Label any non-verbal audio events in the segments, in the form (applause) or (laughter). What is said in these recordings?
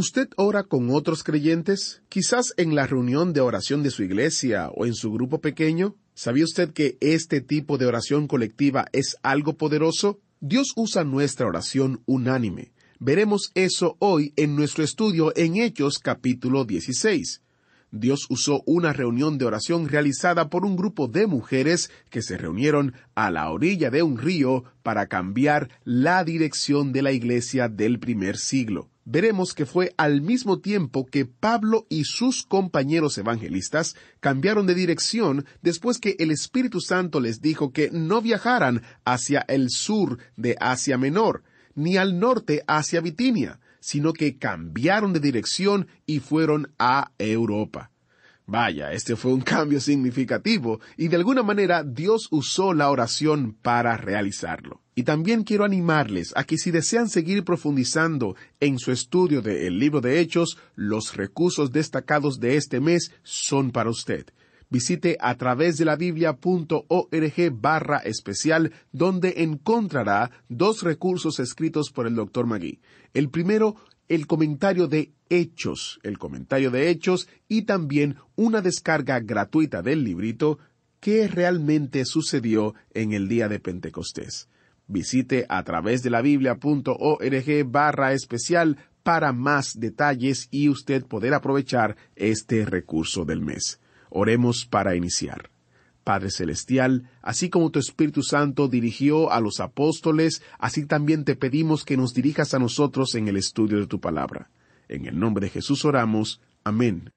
¿Usted ora con otros creyentes? Quizás en la reunión de oración de su iglesia o en su grupo pequeño. ¿Sabía usted que este tipo de oración colectiva es algo poderoso? Dios usa nuestra oración unánime. Veremos eso hoy en nuestro estudio en Hechos capítulo 16. Dios usó una reunión de oración realizada por un grupo de mujeres que se reunieron a la orilla de un río para cambiar la dirección de la iglesia del primer siglo. Veremos que fue al mismo tiempo que Pablo y sus compañeros evangelistas cambiaron de dirección después que el Espíritu Santo les dijo que no viajaran hacia el sur de Asia Menor, ni al norte hacia Bitinia, sino que cambiaron de dirección y fueron a Europa. Vaya, este fue un (laughs) cambio significativo y de alguna manera Dios usó la oración para realizarlo. Y también quiero animarles a que si desean seguir profundizando en su estudio del libro de Hechos, los recursos destacados de este mes son para usted. Visite a través de la biblia.org barra especial donde encontrará dos recursos escritos por el Dr. Magui. El primero, el comentario de Hechos, el comentario de Hechos y también una descarga gratuita del librito ¿Qué realmente sucedió en el día de Pentecostés? Visite a través de la biblia.org barra especial para más detalles y usted poder aprovechar este recurso del mes. Oremos para iniciar. Padre Celestial, así como tu Espíritu Santo dirigió a los apóstoles, así también te pedimos que nos dirijas a nosotros en el estudio de tu palabra. En el nombre de Jesús oramos. Amén.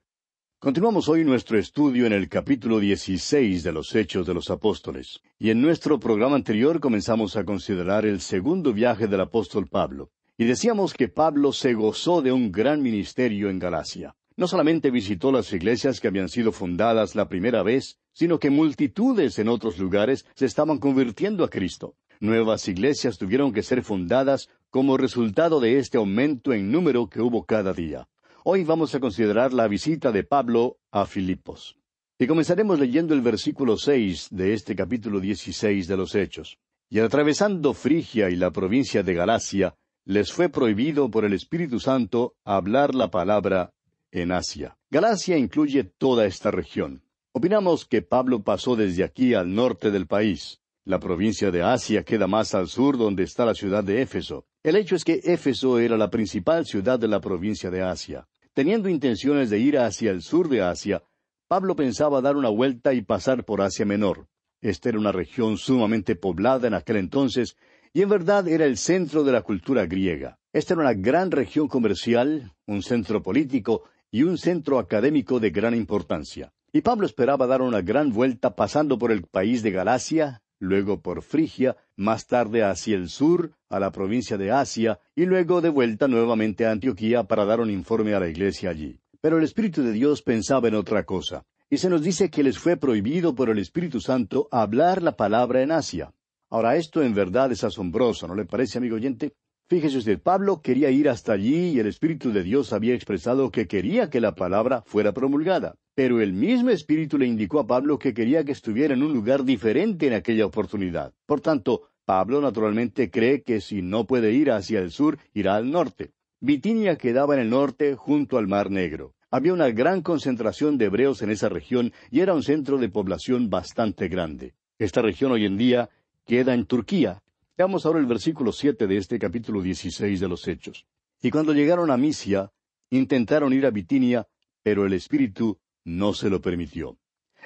Continuamos hoy nuestro estudio en el capítulo 16 de los Hechos de los Apóstoles. Y en nuestro programa anterior comenzamos a considerar el segundo viaje del apóstol Pablo. Y decíamos que Pablo se gozó de un gran ministerio en Galacia. No solamente visitó las iglesias que habían sido fundadas la primera vez, sino que multitudes en otros lugares se estaban convirtiendo a Cristo. Nuevas iglesias tuvieron que ser fundadas como resultado de este aumento en número que hubo cada día. Hoy vamos a considerar la visita de Pablo a Filipos. Y comenzaremos leyendo el versículo seis de este capítulo dieciséis de los Hechos. Y atravesando Frigia y la provincia de Galacia, les fue prohibido por el Espíritu Santo hablar la palabra en Asia. Galacia incluye toda esta región. Opinamos que Pablo pasó desde aquí al norte del país. La provincia de Asia queda más al sur donde está la ciudad de Éfeso. El hecho es que Éfeso era la principal ciudad de la provincia de Asia. Teniendo intenciones de ir hacia el sur de Asia, Pablo pensaba dar una vuelta y pasar por Asia Menor. Esta era una región sumamente poblada en aquel entonces, y en verdad era el centro de la cultura griega. Esta era una gran región comercial, un centro político y un centro académico de gran importancia. Y Pablo esperaba dar una gran vuelta pasando por el país de Galacia, luego por Frigia, más tarde hacia el sur, a la provincia de Asia, y luego de vuelta nuevamente a Antioquía para dar un informe a la iglesia allí. Pero el Espíritu de Dios pensaba en otra cosa, y se nos dice que les fue prohibido por el Espíritu Santo hablar la palabra en Asia. Ahora, esto en verdad es asombroso, ¿no le parece, amigo oyente? Fíjese usted, Pablo quería ir hasta allí y el Espíritu de Dios había expresado que quería que la palabra fuera promulgada. Pero el mismo Espíritu le indicó a Pablo que quería que estuviera en un lugar diferente en aquella oportunidad. Por tanto, Pablo naturalmente cree que si no puede ir hacia el sur, irá al norte. Bitinia quedaba en el norte junto al Mar Negro. Había una gran concentración de hebreos en esa región y era un centro de población bastante grande. Esta región hoy en día queda en Turquía. Veamos ahora el versículo siete de este capítulo dieciséis de los Hechos. Y cuando llegaron a Misia, intentaron ir a Bitinia, pero el Espíritu no se lo permitió.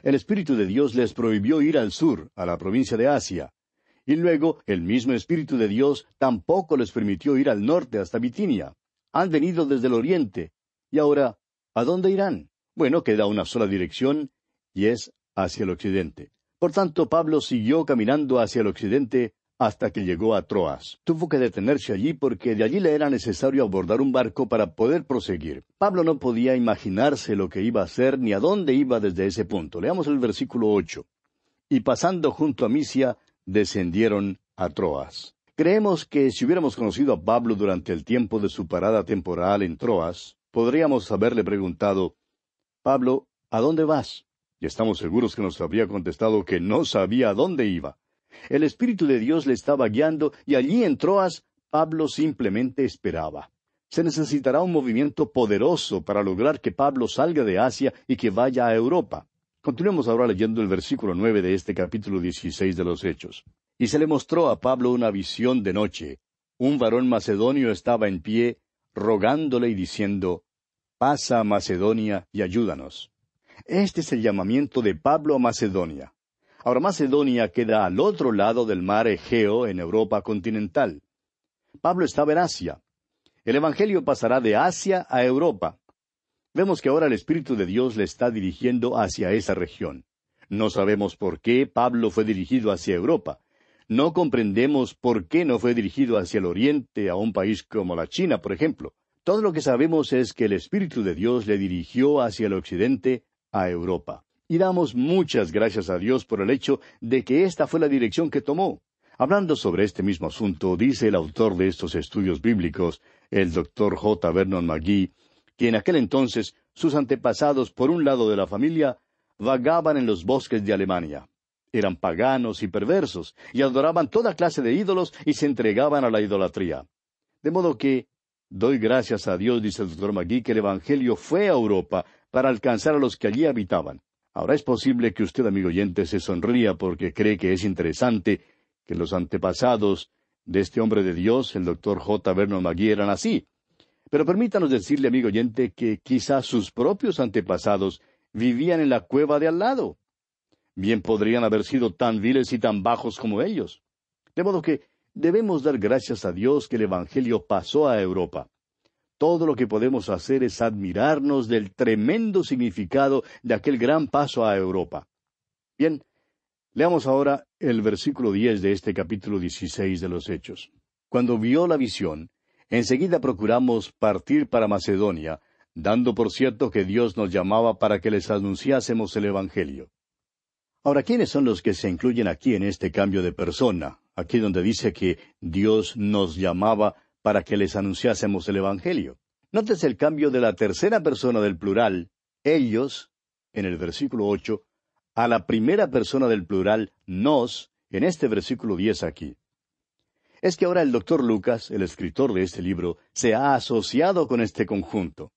El Espíritu de Dios les prohibió ir al sur, a la provincia de Asia. Y luego el mismo Espíritu de Dios tampoco les permitió ir al norte hasta Bitinia. Han venido desde el oriente. Y ahora, ¿a dónde irán? Bueno, queda una sola dirección, y es hacia el occidente. Por tanto, Pablo siguió caminando hacia el occidente hasta que llegó a Troas. Tuvo que detenerse allí porque de allí le era necesario abordar un barco para poder proseguir. Pablo no podía imaginarse lo que iba a hacer ni a dónde iba desde ese punto. Leamos el versículo ocho. Y pasando junto a Misia, descendieron a Troas. Creemos que si hubiéramos conocido a Pablo durante el tiempo de su parada temporal en Troas, podríamos haberle preguntado, Pablo, ¿a dónde vas? Y estamos seguros que nos habría contestado que no sabía a dónde iba. El Espíritu de Dios le estaba guiando y allí en Troas Pablo simplemente esperaba. Se necesitará un movimiento poderoso para lograr que Pablo salga de Asia y que vaya a Europa. Continuemos ahora leyendo el versículo nueve de este capítulo dieciséis de los Hechos. Y se le mostró a Pablo una visión de noche. Un varón macedonio estaba en pie, rogándole y diciendo, Pasa a Macedonia y ayúdanos. Este es el llamamiento de Pablo a Macedonia. Ahora Macedonia queda al otro lado del mar Egeo en Europa continental. Pablo estaba en Asia. El Evangelio pasará de Asia a Europa. Vemos que ahora el Espíritu de Dios le está dirigiendo hacia esa región. No sabemos por qué Pablo fue dirigido hacia Europa. No comprendemos por qué no fue dirigido hacia el Oriente, a un país como la China, por ejemplo. Todo lo que sabemos es que el Espíritu de Dios le dirigió hacia el Occidente, a Europa. Y damos muchas gracias a Dios por el hecho de que esta fue la dirección que tomó. Hablando sobre este mismo asunto, dice el autor de estos estudios bíblicos, el doctor J. Vernon McGee, que en aquel entonces sus antepasados por un lado de la familia vagaban en los bosques de Alemania. Eran paganos y perversos, y adoraban toda clase de ídolos y se entregaban a la idolatría. De modo que doy gracias a Dios, dice el doctor McGee, que el Evangelio fue a Europa para alcanzar a los que allí habitaban. Ahora es posible que usted, amigo oyente, se sonría porque cree que es interesante que los antepasados de este hombre de Dios, el doctor J. Vernon McGee, eran así. Pero permítanos decirle, amigo oyente, que quizás sus propios antepasados vivían en la cueva de al lado. Bien podrían haber sido tan viles y tan bajos como ellos. De modo que debemos dar gracias a Dios que el Evangelio pasó a Europa todo lo que podemos hacer es admirarnos del tremendo significado de aquel gran paso a Europa. Bien, leamos ahora el versículo diez de este capítulo dieciséis de los Hechos. Cuando vio la visión, enseguida procuramos partir para Macedonia, dando por cierto que Dios nos llamaba para que les anunciásemos el Evangelio. Ahora, ¿quiénes son los que se incluyen aquí en este cambio de persona? Aquí donde dice que Dios nos llamaba para que les anunciásemos el Evangelio. Nótese el cambio de la tercera persona del plural, ellos, en el versículo ocho, a la primera persona del plural, nos, en este versículo diez aquí. Es que ahora el doctor Lucas, el escritor de este libro, se ha asociado con este conjunto.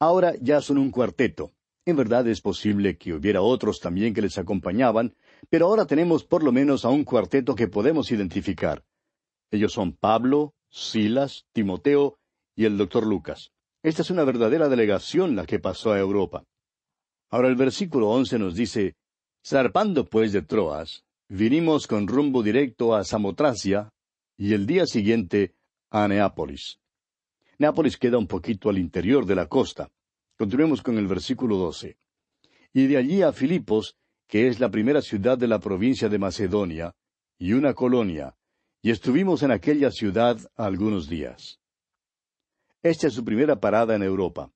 Ahora ya son un cuarteto. En verdad es posible que hubiera otros también que les acompañaban, pero ahora tenemos por lo menos a un cuarteto que podemos identificar. Ellos son Pablo, Silas, Timoteo y el doctor Lucas. Esta es una verdadera delegación la que pasó a Europa. Ahora el versículo once nos dice, Zarpando pues de Troas, vinimos con rumbo directo a Samotracia y el día siguiente a Neápolis. Neápolis queda un poquito al interior de la costa. Continuemos con el versículo doce. Y de allí a Filipos, que es la primera ciudad de la provincia de Macedonia, y una colonia, y estuvimos en aquella ciudad algunos días. Esta es su primera parada en Europa.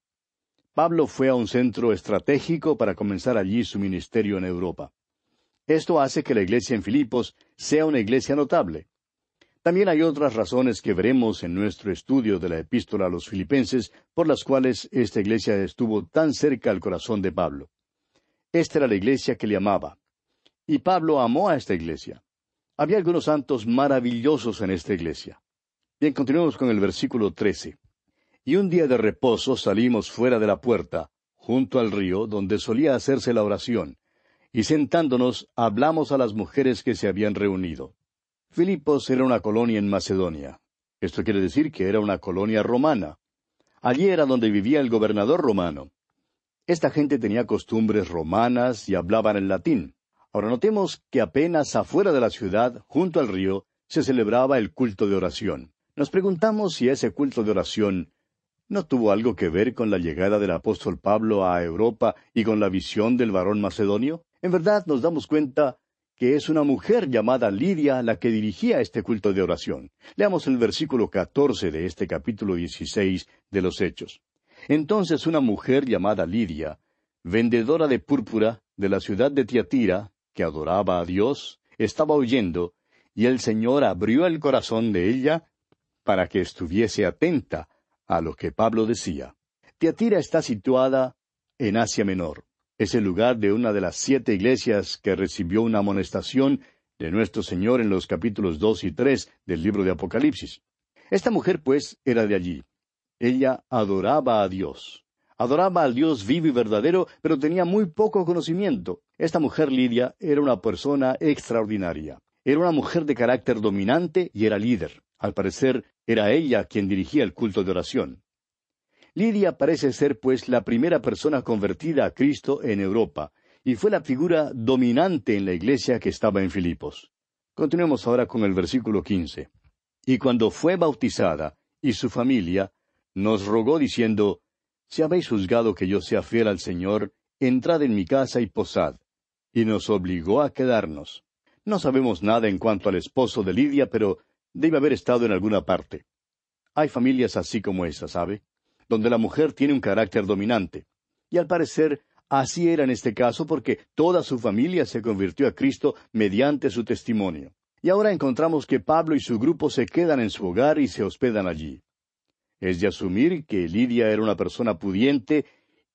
Pablo fue a un centro estratégico para comenzar allí su ministerio en Europa. Esto hace que la iglesia en Filipos sea una iglesia notable. También hay otras razones que veremos en nuestro estudio de la epístola a los filipenses por las cuales esta iglesia estuvo tan cerca al corazón de Pablo. Esta era la iglesia que le amaba. Y Pablo amó a esta iglesia. Había algunos santos maravillosos en esta iglesia. Bien, continuemos con el versículo trece. Y un día de reposo salimos fuera de la puerta, junto al río, donde solía hacerse la oración, y sentándonos hablamos a las mujeres que se habían reunido. Filipos era una colonia en Macedonia. Esto quiere decir que era una colonia romana. Allí era donde vivía el gobernador romano. Esta gente tenía costumbres romanas y hablaban en latín. Ahora notemos que apenas afuera de la ciudad, junto al río, se celebraba el culto de oración. Nos preguntamos si ese culto de oración no tuvo algo que ver con la llegada del apóstol Pablo a Europa y con la visión del varón macedonio. En verdad nos damos cuenta que es una mujer llamada Lidia la que dirigía este culto de oración. Leamos el versículo catorce de este capítulo dieciséis de los Hechos. Entonces una mujer llamada Lidia, vendedora de púrpura de la ciudad de Tiatira, que adoraba a Dios, estaba oyendo, y el Señor abrió el corazón de ella para que estuviese atenta a lo que Pablo decía. Tiatira está situada en Asia Menor es el lugar de una de las siete iglesias que recibió una amonestación de nuestro Señor en los capítulos dos y tres del libro de Apocalipsis. Esta mujer, pues, era de allí. Ella adoraba a Dios. Adoraba al Dios vivo y verdadero, pero tenía muy poco conocimiento. Esta mujer Lidia era una persona extraordinaria. Era una mujer de carácter dominante y era líder. Al parecer, era ella quien dirigía el culto de oración. Lidia parece ser, pues, la primera persona convertida a Cristo en Europa, y fue la figura dominante en la iglesia que estaba en Filipos. Continuemos ahora con el versículo quince. Y cuando fue bautizada, y su familia, nos rogó diciendo, Si habéis juzgado que yo sea fiel al Señor, entrad en mi casa y posad. Y nos obligó a quedarnos. No sabemos nada en cuanto al esposo de Lidia, pero debe haber estado en alguna parte. Hay familias así como esa, ¿sabe? donde la mujer tiene un carácter dominante. Y al parecer, así era en este caso porque toda su familia se convirtió a Cristo mediante su testimonio. Y ahora encontramos que Pablo y su grupo se quedan en su hogar y se hospedan allí. Es de asumir que Lidia era una persona pudiente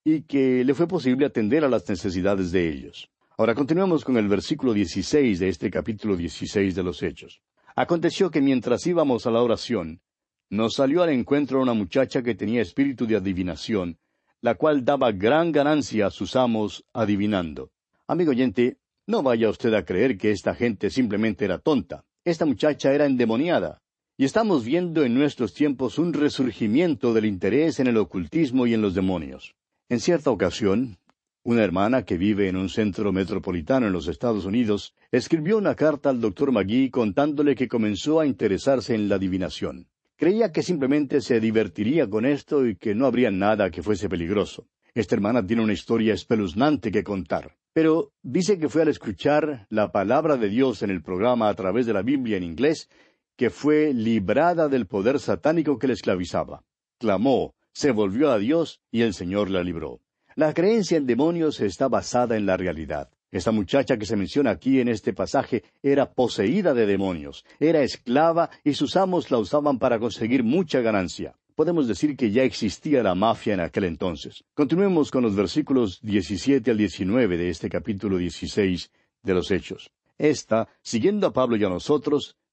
y que le fue posible atender a las necesidades de ellos. Ahora continuemos con el versículo 16 de este capítulo 16 de los Hechos. Aconteció que mientras íbamos a la oración, nos salió al encuentro una muchacha que tenía espíritu de adivinación, la cual daba gran ganancia a sus amos adivinando. Amigo oyente, no vaya usted a creer que esta gente simplemente era tonta. Esta muchacha era endemoniada. Y estamos viendo en nuestros tiempos un resurgimiento del interés en el ocultismo y en los demonios. En cierta ocasión, una hermana que vive en un centro metropolitano en los Estados Unidos escribió una carta al doctor Magui contándole que comenzó a interesarse en la adivinación. Creía que simplemente se divertiría con esto y que no habría nada que fuese peligroso. Esta hermana tiene una historia espeluznante que contar. Pero dice que fue al escuchar la palabra de Dios en el programa a través de la Biblia en inglés que fue librada del poder satánico que le esclavizaba. Clamó, se volvió a Dios y el Señor la libró. La creencia en demonios está basada en la realidad. Esta muchacha que se menciona aquí en este pasaje era poseída de demonios, era esclava y sus amos la usaban para conseguir mucha ganancia. Podemos decir que ya existía la mafia en aquel entonces. Continuemos con los versículos 17 al 19 de este capítulo 16 de los Hechos. Esta, siguiendo a Pablo y a nosotros,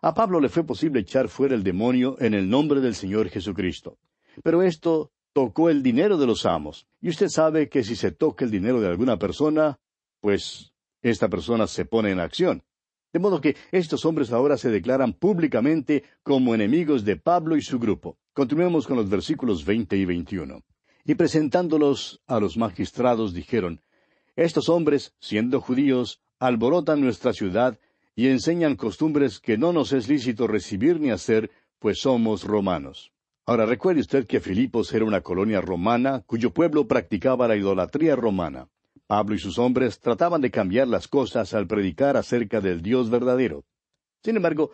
A Pablo le fue posible echar fuera el demonio en el nombre del Señor Jesucristo. Pero esto tocó el dinero de los amos. Y usted sabe que si se toca el dinero de alguna persona, pues esta persona se pone en acción. De modo que estos hombres ahora se declaran públicamente como enemigos de Pablo y su grupo. Continuemos con los versículos veinte y veintiuno. Y presentándolos a los magistrados dijeron, Estos hombres, siendo judíos, alborotan nuestra ciudad y enseñan costumbres que no nos es lícito recibir ni hacer pues somos romanos. Ahora recuerde usted que Filipos era una colonia romana cuyo pueblo practicaba la idolatría romana. Pablo y sus hombres trataban de cambiar las cosas al predicar acerca del Dios verdadero. Sin embargo,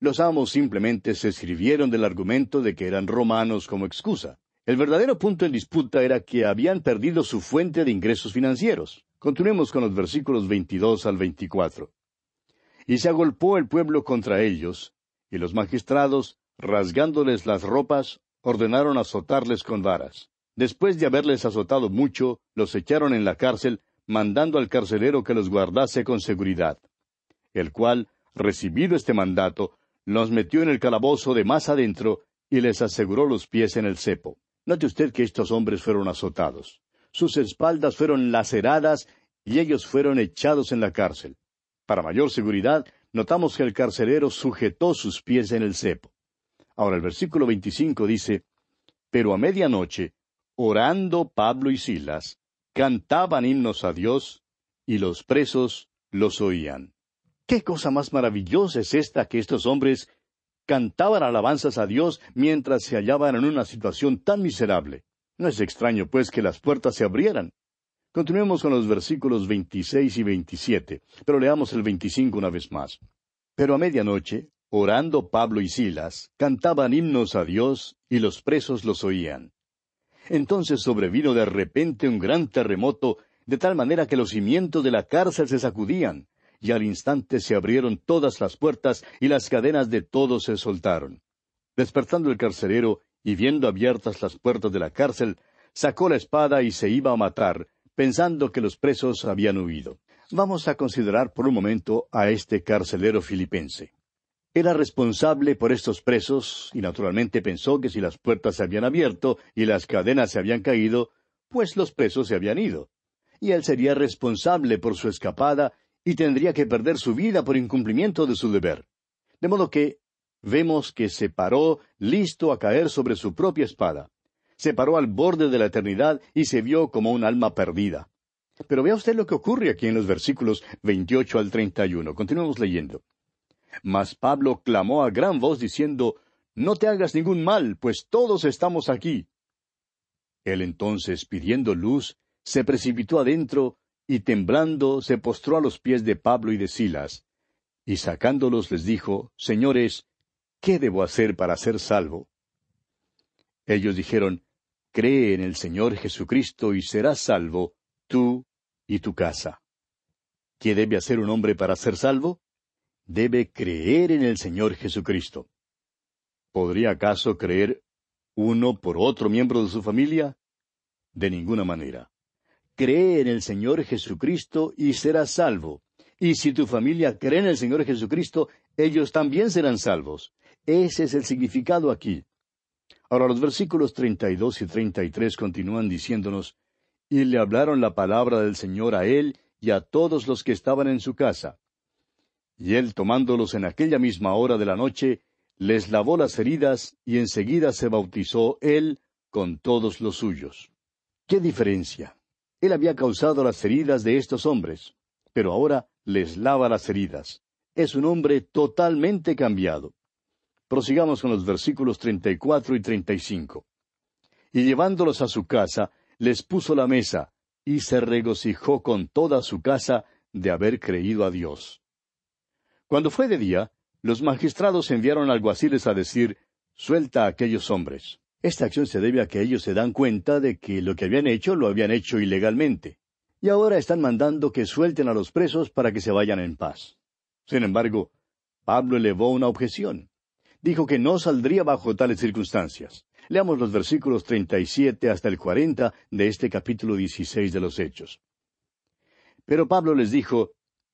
los amos simplemente se sirvieron del argumento de que eran romanos como excusa. El verdadero punto en disputa era que habían perdido su fuente de ingresos financieros. Continuemos con los versículos 22 al 24. Y se agolpó el pueblo contra ellos, y los magistrados, rasgándoles las ropas, ordenaron azotarles con varas. Después de haberles azotado mucho, los echaron en la cárcel, mandando al carcelero que los guardase con seguridad. El cual, recibido este mandato, los metió en el calabozo de más adentro y les aseguró los pies en el cepo. Note usted que estos hombres fueron azotados. Sus espaldas fueron laceradas y ellos fueron echados en la cárcel. Para mayor seguridad, notamos que el carcelero sujetó sus pies en el cepo. Ahora el versículo 25 dice, Pero a medianoche, orando Pablo y Silas, cantaban himnos a Dios, y los presos los oían. ¿Qué cosa más maravillosa es esta que estos hombres cantaban alabanzas a Dios mientras se hallaban en una situación tan miserable? No es extraño, pues, que las puertas se abrieran. Continuemos con los versículos 26 y 27, pero leamos el 25 una vez más. Pero a medianoche, orando Pablo y Silas, cantaban himnos a Dios y los presos los oían. Entonces sobrevino de repente un gran terremoto, de tal manera que los cimientos de la cárcel se sacudían, y al instante se abrieron todas las puertas y las cadenas de todos se soltaron. Despertando el carcelero y viendo abiertas las puertas de la cárcel, sacó la espada y se iba a matar, pensando que los presos habían huido. Vamos a considerar por un momento a este carcelero filipense. Era responsable por estos presos y naturalmente pensó que si las puertas se habían abierto y las cadenas se habían caído, pues los presos se habían ido. Y él sería responsable por su escapada y tendría que perder su vida por incumplimiento de su deber. De modo que vemos que se paró listo a caer sobre su propia espada. Se paró al borde de la eternidad y se vio como un alma perdida. Pero vea usted lo que ocurre aquí en los versículos 28 al 31. Continuemos leyendo. Mas Pablo clamó a gran voz diciendo, No te hagas ningún mal, pues todos estamos aquí. Él entonces, pidiendo luz, se precipitó adentro, y temblando se postró a los pies de Pablo y de Silas, y sacándolos les dijo, Señores, ¿qué debo hacer para ser salvo? Ellos dijeron, Cree en el Señor Jesucristo y serás salvo, tú y tu casa. ¿Qué debe hacer un hombre para ser salvo? debe creer en el Señor Jesucristo. ¿Podría acaso creer uno por otro miembro de su familia? De ninguna manera. Cree en el Señor Jesucristo y serás salvo. Y si tu familia cree en el Señor Jesucristo, ellos también serán salvos. Ese es el significado aquí. Ahora los versículos 32 y 33 continúan diciéndonos, y le hablaron la palabra del Señor a él y a todos los que estaban en su casa. Y él, tomándolos en aquella misma hora de la noche, les lavó las heridas y enseguida se bautizó él con todos los suyos. ¿Qué diferencia? Él había causado las heridas de estos hombres, pero ahora les lava las heridas. Es un hombre totalmente cambiado. Prosigamos con los versículos treinta y cuatro y treinta y cinco. Y llevándolos a su casa, les puso la mesa, y se regocijó con toda su casa de haber creído a Dios. Cuando fue de día, los magistrados enviaron alguaciles a decir, suelta a aquellos hombres. Esta acción se debe a que ellos se dan cuenta de que lo que habían hecho lo habían hecho ilegalmente. Y ahora están mandando que suelten a los presos para que se vayan en paz. Sin embargo, Pablo elevó una objeción. Dijo que no saldría bajo tales circunstancias. Leamos los versículos 37 hasta el 40 de este capítulo 16 de los Hechos. Pero Pablo les dijo,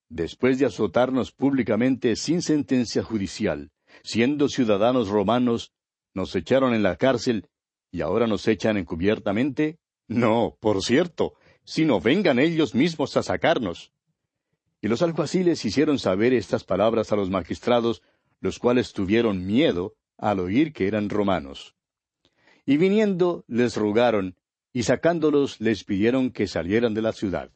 después de azotarnos públicamente sin sentencia judicial, siendo ciudadanos romanos, nos echaron en la cárcel y ahora nos echan encubiertamente? No, por cierto, sino vengan ellos mismos a sacarnos. Y los alguaciles hicieron saber estas palabras a los magistrados, los cuales tuvieron miedo al oír que eran romanos. Y viniendo les rogaron, y sacándolos les pidieron que salieran de la ciudad.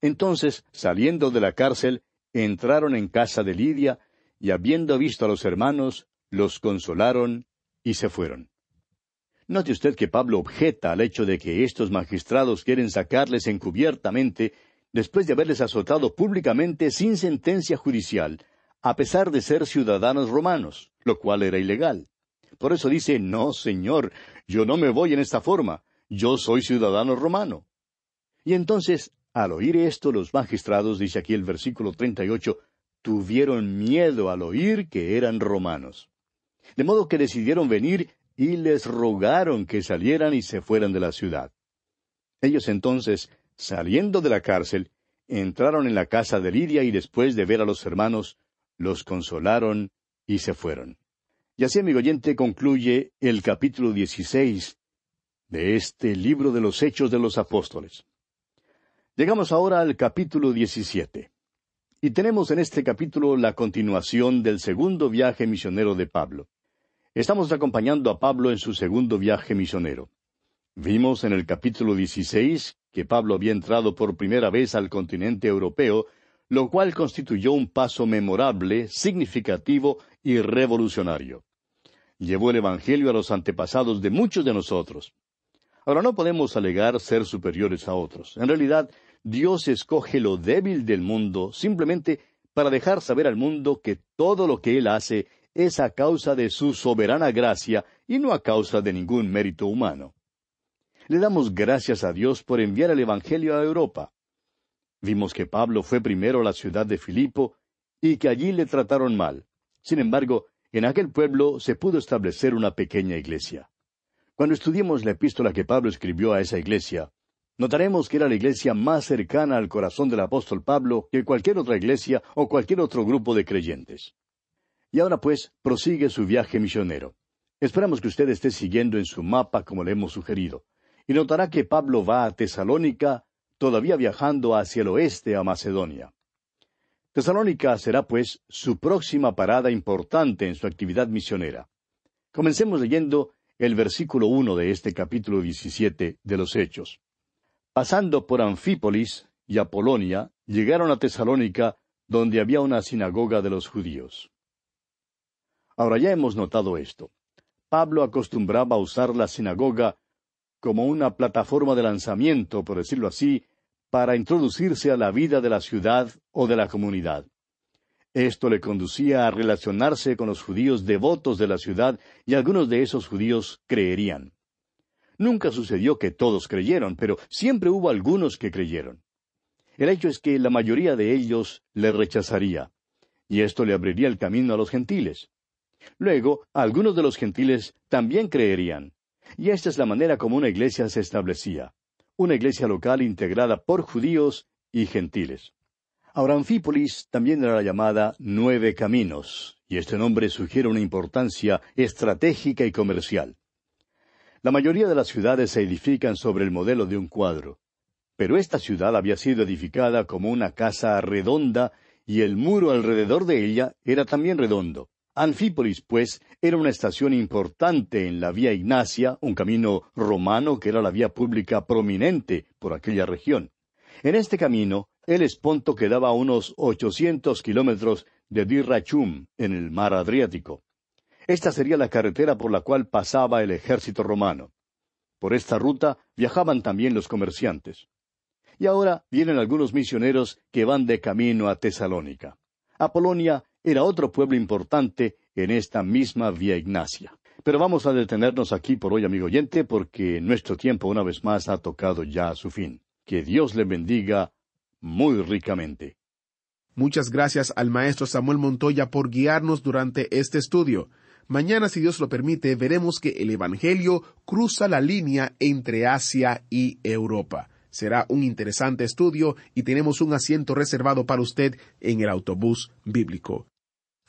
Entonces, saliendo de la cárcel, entraron en casa de Lidia, y habiendo visto a los hermanos, los consolaron y se fueron. Note usted que Pablo objeta al hecho de que estos magistrados quieren sacarles encubiertamente después de haberles azotado públicamente sin sentencia judicial, a pesar de ser ciudadanos romanos, lo cual era ilegal. Por eso dice, no, Señor, yo no me voy en esta forma, yo soy ciudadano romano. Y entonces, al oír esto, los magistrados, dice aquí el versículo 38, tuvieron miedo al oír que eran romanos. De modo que decidieron venir y les rogaron que salieran y se fueran de la ciudad. Ellos entonces, saliendo de la cárcel, entraron en la casa de Lidia y después de ver a los hermanos, los consolaron y se fueron. Y así, amigo oyente, concluye el capítulo 16 de este libro de los Hechos de los Apóstoles. Llegamos ahora al capítulo 17. Y tenemos en este capítulo la continuación del segundo viaje misionero de Pablo. Estamos acompañando a Pablo en su segundo viaje misionero. Vimos en el capítulo 16 que Pablo había entrado por primera vez al continente europeo, lo cual constituyó un paso memorable, significativo y revolucionario. Llevó el Evangelio a los antepasados de muchos de nosotros. Ahora no podemos alegar ser superiores a otros. En realidad, Dios escoge lo débil del mundo simplemente para dejar saber al mundo que todo lo que Él hace es a causa de su soberana gracia y no a causa de ningún mérito humano. Le damos gracias a Dios por enviar el Evangelio a Europa. Vimos que Pablo fue primero a la ciudad de Filipo y que allí le trataron mal. Sin embargo, en aquel pueblo se pudo establecer una pequeña iglesia. Cuando estudiemos la epístola que Pablo escribió a esa iglesia, notaremos que era la iglesia más cercana al corazón del apóstol Pablo que cualquier otra iglesia o cualquier otro grupo de creyentes. Y ahora pues prosigue su viaje misionero. Esperamos que usted esté siguiendo en su mapa como le hemos sugerido. Y notará que Pablo va a Tesalónica, todavía viajando hacia el oeste a Macedonia. Tesalónica será pues su próxima parada importante en su actividad misionera. Comencemos leyendo el versículo uno de este capítulo diecisiete de los Hechos. Pasando por Anfípolis y Apolonia, llegaron a Tesalónica, donde había una sinagoga de los judíos. Ahora ya hemos notado esto. Pablo acostumbraba a usar la sinagoga como una plataforma de lanzamiento, por decirlo así, para introducirse a la vida de la ciudad o de la comunidad. Esto le conducía a relacionarse con los judíos devotos de la ciudad y algunos de esos judíos creerían. Nunca sucedió que todos creyeron, pero siempre hubo algunos que creyeron. El hecho es que la mayoría de ellos le rechazaría, y esto le abriría el camino a los gentiles. Luego, algunos de los gentiles también creerían. Y esta es la manera como una iglesia se establecía. Una iglesia local integrada por judíos y gentiles. Ahora, Anfípolis también era llamada Nueve Caminos, y este nombre sugiere una importancia estratégica y comercial. La mayoría de las ciudades se edifican sobre el modelo de un cuadro, pero esta ciudad había sido edificada como una casa redonda y el muro alrededor de ella era también redondo. Anfípolis, pues, era una estación importante en la Vía Ignacia, un camino romano que era la vía pública prominente por aquella región. En este camino, el Esponto quedaba a unos ochocientos kilómetros de Dirrachum, en el mar Adriático. Esta sería la carretera por la cual pasaba el ejército romano. Por esta ruta viajaban también los comerciantes. Y ahora vienen algunos misioneros que van de camino a Tesalónica. Apolonia era otro pueblo importante en esta misma Vía Ignacia. Pero vamos a detenernos aquí por hoy, amigo oyente, porque nuestro tiempo una vez más ha tocado ya a su fin. Que Dios le bendiga muy ricamente. Muchas gracias al maestro Samuel Montoya por guiarnos durante este estudio. Mañana, si Dios lo permite, veremos que el Evangelio cruza la línea entre Asia y Europa. Será un interesante estudio y tenemos un asiento reservado para usted en el autobús bíblico.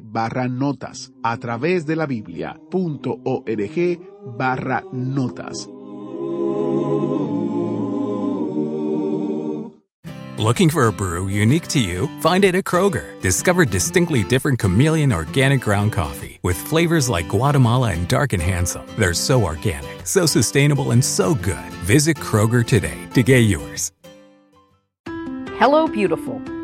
barra notas a través de la biblia.org barra notas. Looking for a brew unique to you? Find it at Kroger. Discover distinctly different chameleon organic ground coffee with flavors like Guatemala and Dark and Handsome. They're so organic, so sustainable, and so good. Visit Kroger today to get yours. Hello, beautiful.